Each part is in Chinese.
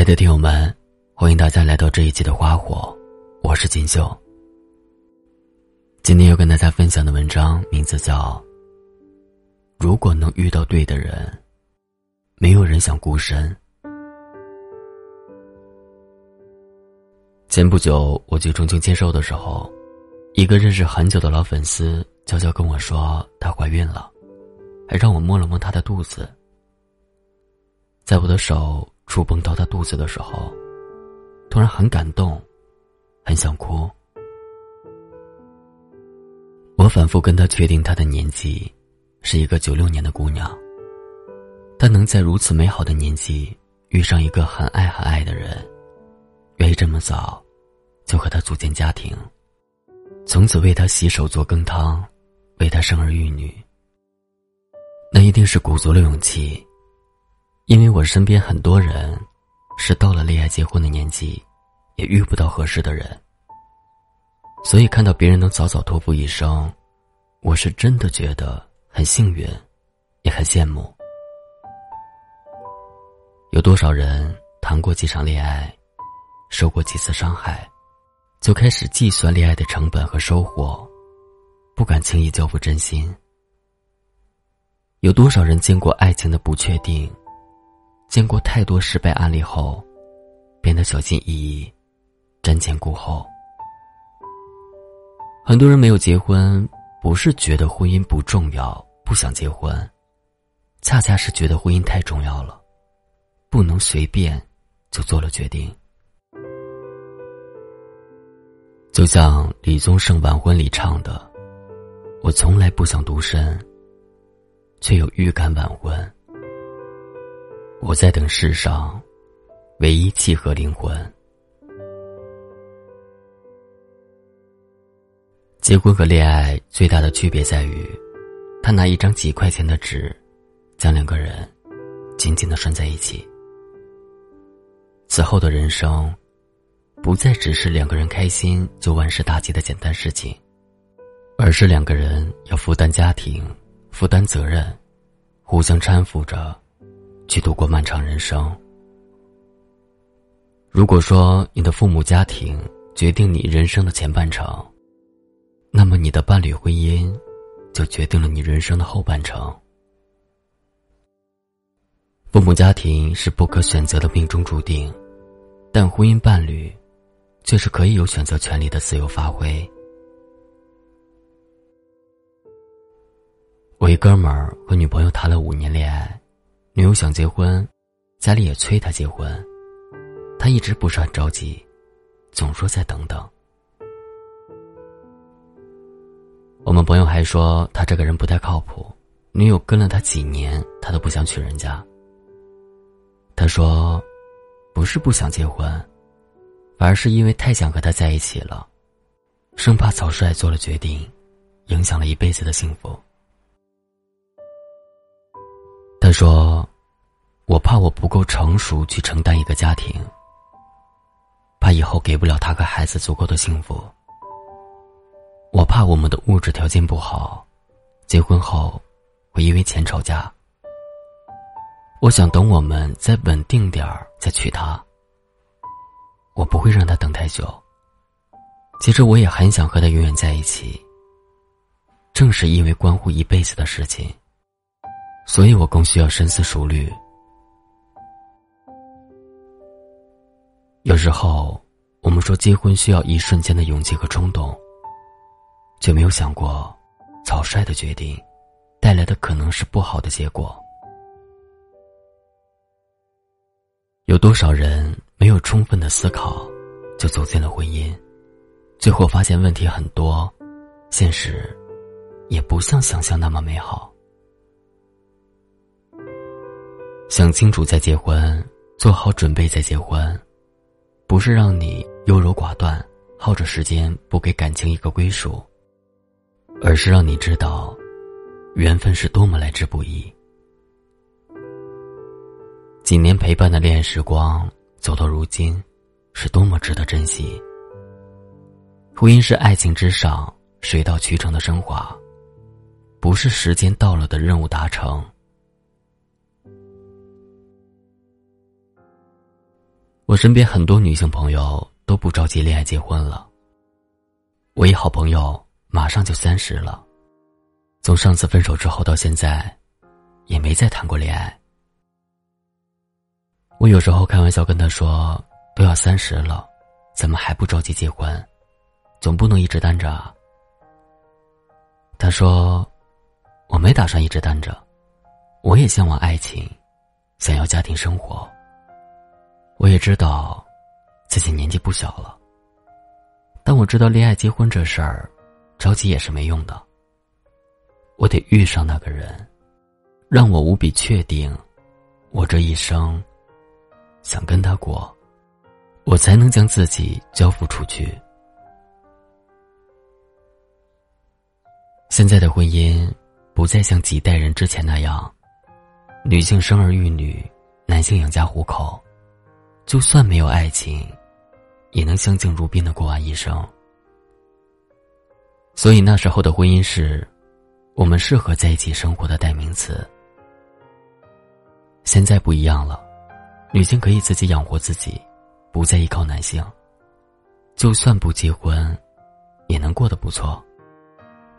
亲爱的听友们，欢迎大家来到这一期的花火，我是锦绣。今天要跟大家分享的文章名字叫《如果能遇到对的人，没有人想孤身》。前不久我去重庆签售的时候，一个认识很久的老粉丝悄悄跟我说她怀孕了，还让我摸了摸她的肚子。在我的手。触碰到他肚子的时候，突然很感动，很想哭。我反复跟他确定他的年纪，是一个九六年的姑娘。她能在如此美好的年纪遇上一个很爱很爱的人，愿意这么早就和他组建家庭，从此为他洗手做羹汤，为他生儿育女，那一定是鼓足了勇气。因为我身边很多人，是到了恋爱结婚的年纪，也遇不到合适的人。所以看到别人能早早托付一生，我是真的觉得很幸运，也很羡慕。有多少人谈过几场恋爱，受过几次伤害，就开始计算恋爱的成本和收获，不敢轻易交付真心。有多少人见过爱情的不确定？见过太多失败案例后，变得小心翼翼、瞻前顾后。很多人没有结婚，不是觉得婚姻不重要，不想结婚，恰恰是觉得婚姻太重要了，不能随便就做了决定。就像李宗盛晚婚里唱的：“我从来不想独身，却有预感晚婚。”我在等世上唯一契合灵魂。结婚和恋爱最大的区别在于，他拿一张几块钱的纸，将两个人紧紧的拴在一起。此后的人生，不再只是两个人开心就万事大吉的简单事情，而是两个人要负担家庭、负担责任，互相搀扶着。去度过漫长人生。如果说你的父母家庭决定你人生的前半程，那么你的伴侣婚姻就决定了你人生的后半程。父母家庭是不可选择的命中注定，但婚姻伴侣却是可以有选择权利的自由发挥。我一哥们儿和女朋友谈了五年恋爱。女友想结婚，家里也催他结婚，他一直不是很着急，总说再等等。我们朋友还说他这个人不太靠谱，女友跟了他几年，他都不想娶人家。他说，不是不想结婚，反而是因为太想和他在一起了，生怕草率做了决定，影响了一辈子的幸福。他说：“怕我不够成熟去承担一个家庭，怕以后给不了他和孩子足够的幸福。我怕我们的物质条件不好，结婚后会因为钱吵架。我想等我们再稳定点儿再娶她。我不会让她等太久。其实我也很想和她永远在一起。正是因为关乎一辈子的事情。”所以我更需要深思熟虑。有时候，我们说结婚需要一瞬间的勇气和冲动，却没有想过，草率的决定，带来的可能是不好的结果。有多少人没有充分的思考，就走进了婚姻，最后发现问题很多，现实，也不像想象那么美好。想清楚再结婚，做好准备再结婚，不是让你优柔寡断，耗着时间不给感情一个归属，而是让你知道，缘分是多么来之不易。几年陪伴的恋爱时光，走到如今，是多么值得珍惜。婚姻是爱情之上水到渠成的升华，不是时间到了的任务达成。我身边很多女性朋友都不着急恋爱结婚了。我一好朋友马上就三十了，从上次分手之后到现在，也没再谈过恋爱。我有时候开玩笑跟他说：“都要三十了，怎么还不着急结婚？总不能一直单着啊。”他说：“我没打算一直单着，我也向往爱情，想要家庭生活。我也知道，自己年纪不小了。”但我知道恋爱结婚这事儿，着急也是没用的。我得遇上那个人，让我无比确定，我这一生想跟他过，我才能将自己交付出去。现在的婚姻不再像几代人之前那样，女性生儿育女，男性养家糊口，就算没有爱情。也能相敬如宾的过完一生。所以那时候的婚姻是，我们适合在一起生活的代名词。现在不一样了，女性可以自己养活自己，不再依靠男性。就算不结婚，也能过得不错。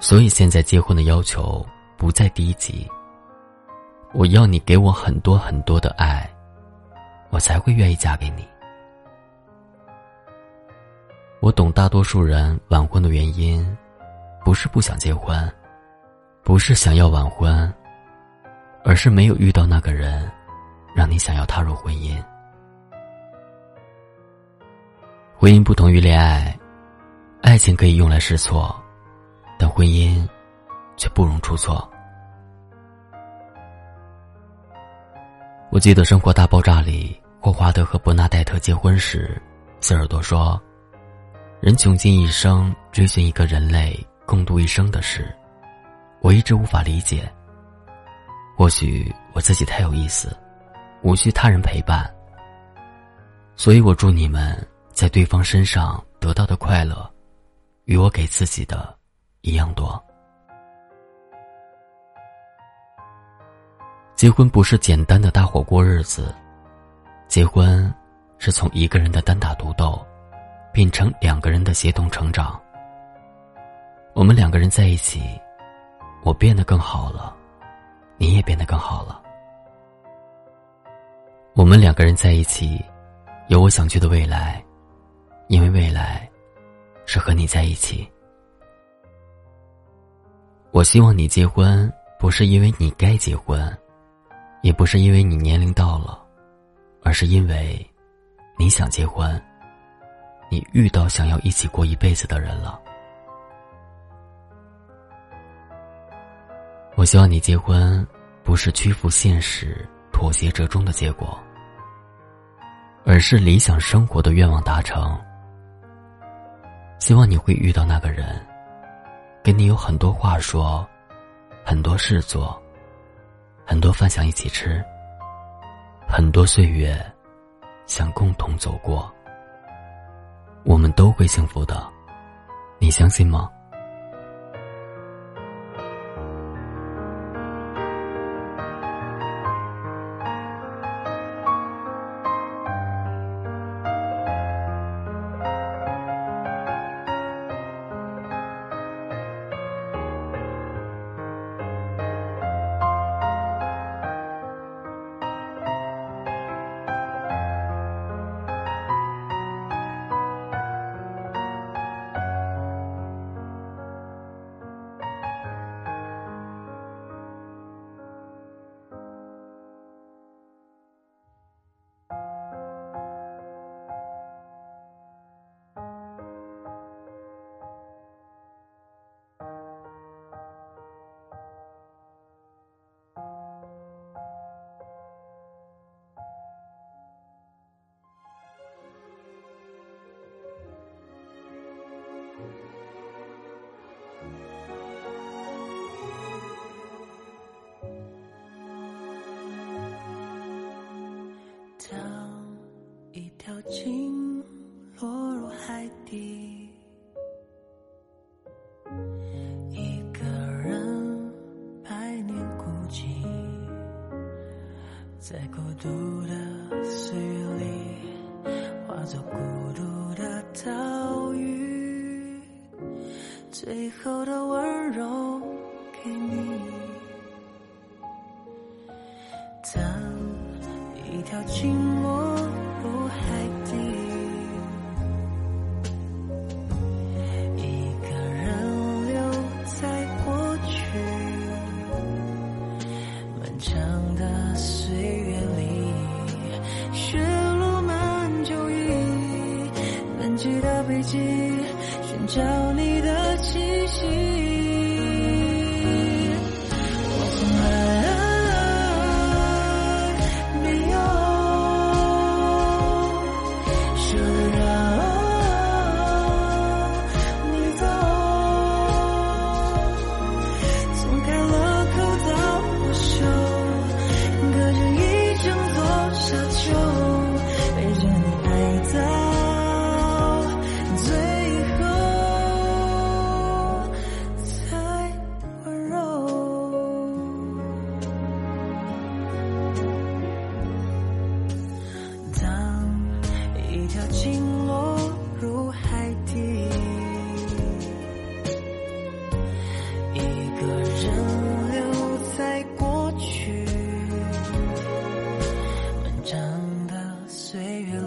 所以现在结婚的要求不再低级。我要你给我很多很多的爱，我才会愿意嫁给你。我懂大多数人晚婚的原因，不是不想结婚，不是想要晚婚，而是没有遇到那个人，让你想要踏入婚姻。婚姻不同于恋爱，爱情可以用来试错，但婚姻却不容出错。我记得《生活大爆炸》里，霍华德和伯纳黛特结婚时，希尔多说。人穷尽一生追寻一个人类共度一生的事，我一直无法理解。或许我自己太有意思，无需他人陪伴。所以我祝你们在对方身上得到的快乐，与我给自己的一样多。结婚不是简单的搭伙过日子，结婚是从一个人的单打独斗。变成两个人的协同成长。我们两个人在一起，我变得更好了，你也变得更好了。我们两个人在一起，有我想去的未来，因为未来是和你在一起。我希望你结婚，不是因为你该结婚，也不是因为你年龄到了，而是因为你想结婚。你遇到想要一起过一辈子的人了。我希望你结婚，不是屈服现实、妥协折中的结果，而是理想生活的愿望达成。希望你会遇到那个人，跟你有很多话说，很多事做，很多饭想一起吃，很多岁月想共同走过。我们都会幸福的，你相信吗？条鲸落入海底，一个人百年孤寂，在孤独的岁月里化作孤独的岛屿，最后的温柔给你。当一条寂寞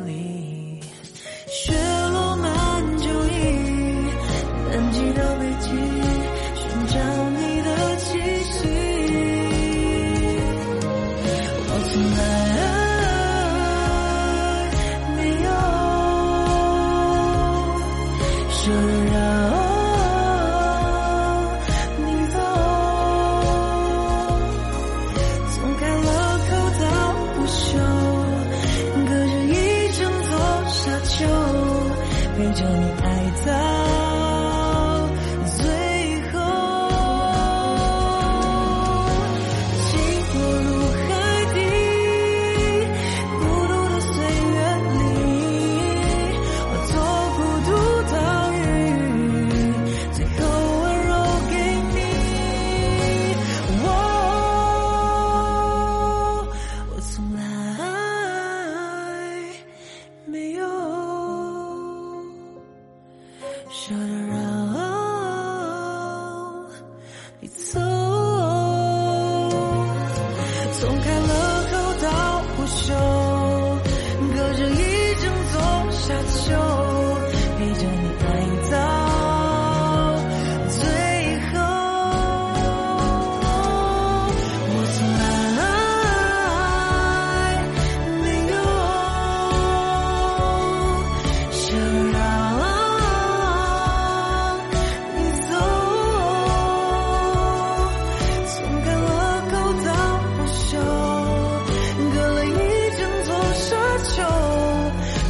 月着你爱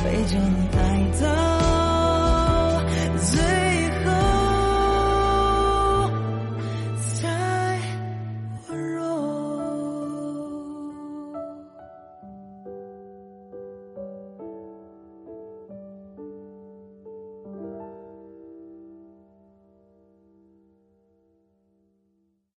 陪着你爱